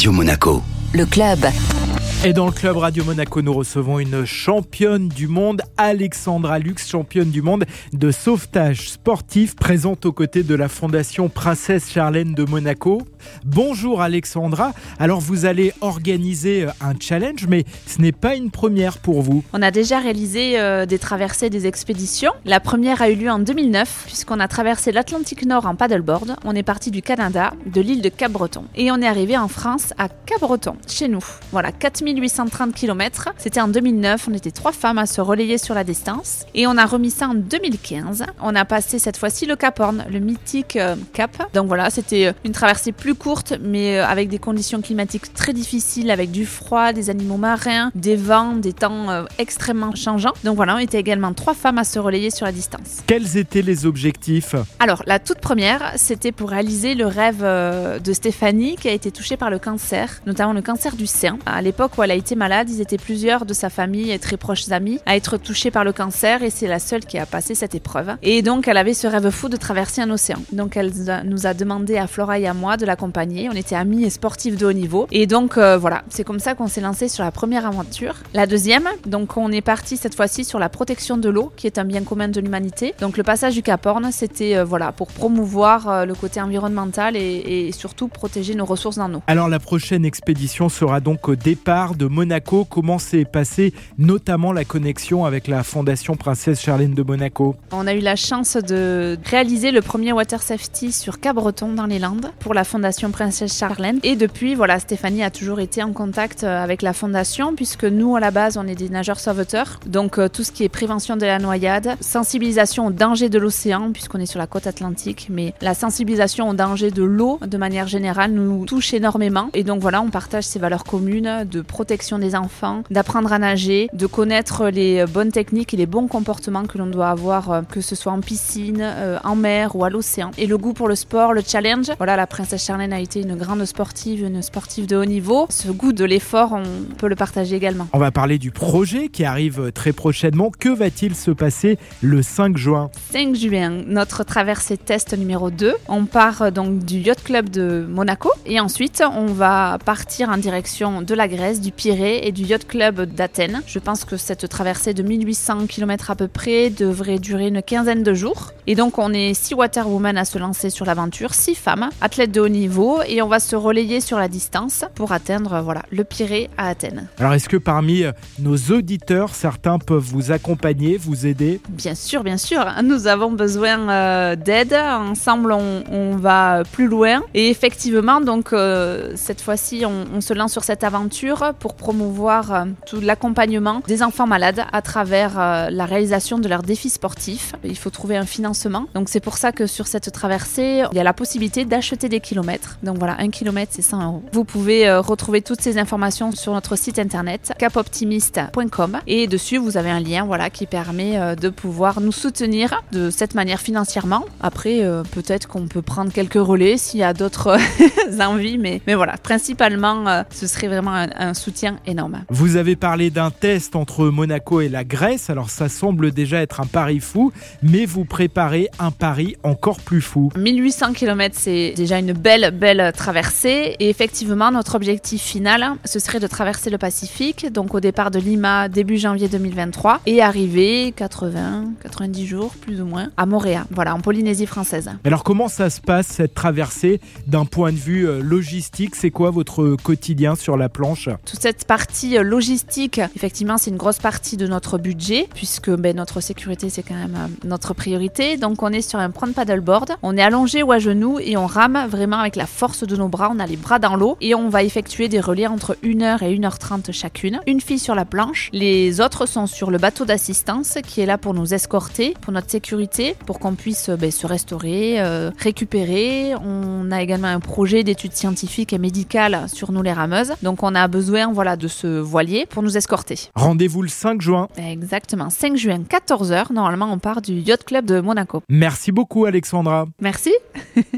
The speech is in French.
Radio Monaco. Le club. Et dans le club Radio Monaco, nous recevons une championne du monde, Alexandra Lux, championne du monde de sauvetage sportif, présente aux côtés de la Fondation Princesse Charlène de Monaco. Bonjour Alexandra. Alors vous allez organiser euh, un challenge, mais ce n'est pas une première pour vous. On a déjà réalisé euh, des traversées, des expéditions. La première a eu lieu en 2009, puisqu'on a traversé l'Atlantique Nord en paddleboard. On est parti du Canada, de l'île de Cap-Breton. Et on est arrivé en France, à Cap-Breton, chez nous. Voilà, 4830 km. C'était en 2009. On était trois femmes à se relayer sur la distance. Et on a remis ça en 2015. On a passé cette fois-ci le Cap Horn, le mythique euh, Cap. Donc voilà, c'était une traversée plus courte, mais euh, avec des conditions climatiques très difficiles, avec du froid, des animaux marins, des vents, des temps euh, extrêmement changeants. Donc voilà, on était également trois femmes à se relayer sur la distance. Quels étaient les objectifs? Alors, la toute première, c'était pour réaliser le rêve euh, de Stéphanie qui a été touchée par le cancer, notamment le cancer du sein. À l'époque où elle a été malade, ils étaient plusieurs de sa famille et très proches amis à être touchés par le cancer et c'est la seule qui a passé cette épreuve. Et donc, elle avait ce rêve fou de traverser un océan. Donc, elle nous a demandé à Flora et à moi de la on était amis et sportifs de haut niveau. Et donc euh, voilà, c'est comme ça qu'on s'est lancé sur la première aventure. La deuxième, donc on est parti cette fois-ci sur la protection de l'eau, qui est un bien commun de l'humanité. Donc le passage du Cap Horn, c'était euh, voilà pour promouvoir euh, le côté environnemental et, et, surtout protéger nos ressources en eau. Alors la prochaine expédition sera donc au départ de Monaco. Comment s'est passée notamment la connexion avec la Fondation Princesse Charlène de Monaco? On a eu la chance de réaliser le premier water safety sur Cap-Breton dans les Landes pour la Fondation Princesse Charlène. Et depuis, voilà, Stéphanie a toujours été en contact euh, avec la fondation puisque nous, à la base, on est des nageurs sauveteurs. Donc euh, tout ce qui est prévention de la noyade, sensibilisation au danger de l'océan puisqu'on est sur la côte atlantique, mais la sensibilisation au danger de l'eau de manière générale nous touche énormément. Et donc voilà, on partage ces valeurs communes de protection des enfants, d'apprendre à nager, de connaître les bonnes techniques et les bons comportements que l'on doit avoir, euh, que ce soit en piscine, en mer ou à l'océan. Et le goût pour le sport, le challenge. Voilà, la princesse Charlène a été une grande sportive, une sportive de haut niveau. Ce goût de l'effort, on peut le partager également. On va parler du projet qui arrive très prochainement. Que va-t-il se passer le 5 juin 5 juin, notre traversée test numéro 2. On part donc du Yacht Club de Monaco et ensuite on va partir en direction de la Grèce, du Pirée et du Yacht Club d'Athènes. Je pense que cette traversée de 1800 km à peu près devrait durer une quinzaine de jours. Et donc on est 6 waterwomen à se lancer sur l'aventure, 6 femmes, athlètes de haut niveau et on va se relayer sur la distance pour atteindre voilà, le Pirée à Athènes. Alors est-ce que parmi euh, nos auditeurs, certains peuvent vous accompagner, vous aider? Bien sûr, bien sûr. Nous avons besoin euh, d'aide. Ensemble, on, va plus loin. Et effectivement, donc euh, cette fois-ci, on, se lance sur cette aventure pour promouvoir tout l'accompagnement des enfants malades à travers la réalisation de leurs défis sportifs. Il faut trouver un financement. Donc c'est pour ça que sur cette traversée, il y a la possibilité d'acheter des kilomètres donc voilà, un kilomètre, c'est 100 euros. Vous pouvez euh, retrouver toutes ces informations sur notre site internet capoptimiste.com et dessus vous avez un lien voilà qui permet euh, de pouvoir nous soutenir de cette manière financièrement. Après, euh, peut-être qu'on peut prendre quelques relais s'il y a d'autres envies, mais, mais voilà, principalement, ce serait vraiment un, un soutien énorme. Vous avez parlé d'un test entre Monaco et la Grèce, alors ça semble déjà être un pari fou, mais vous préparez un pari encore plus fou. 1800 km, c'est déjà une belle belle traversée. Et effectivement, notre objectif final, ce serait de traverser le Pacifique, donc au départ de Lima début janvier 2023, et arriver 80, 90 jours plus ou moins à Montréal, voilà, en Polynésie française. Alors comment ça se passe cette traversée d'un point de vue euh, logistique? C'est quoi votre quotidien sur la planche? Toute cette partie euh, logistique, effectivement, c'est une grosse partie de notre budget, puisque ben, notre sécurité, c'est quand même euh, notre priorité. Donc on est sur un prendre paddleboard, on est allongé ou à genoux et on rame vraiment avec la force de nos bras, on a les bras dans l'eau et on va effectuer des relais entre 1h et 1h30 chacune. Une fille sur la planche, les autres sont sur le bateau d'assistance qui est là pour nous escorter, pour notre sécurité, pour qu'on puisse euh, ben, se restaurer, euh, récupérer. On a également un projet d'études scientifiques et médicales sur nous les rameuses, donc on a besoin voilà, de ce voilier pour nous escorter. Rendez-vous le 5 juin. Exactement, 5 juin, 14h. Normalement, on part du Yacht Club de Monaco. Merci beaucoup, Alexandra. Merci.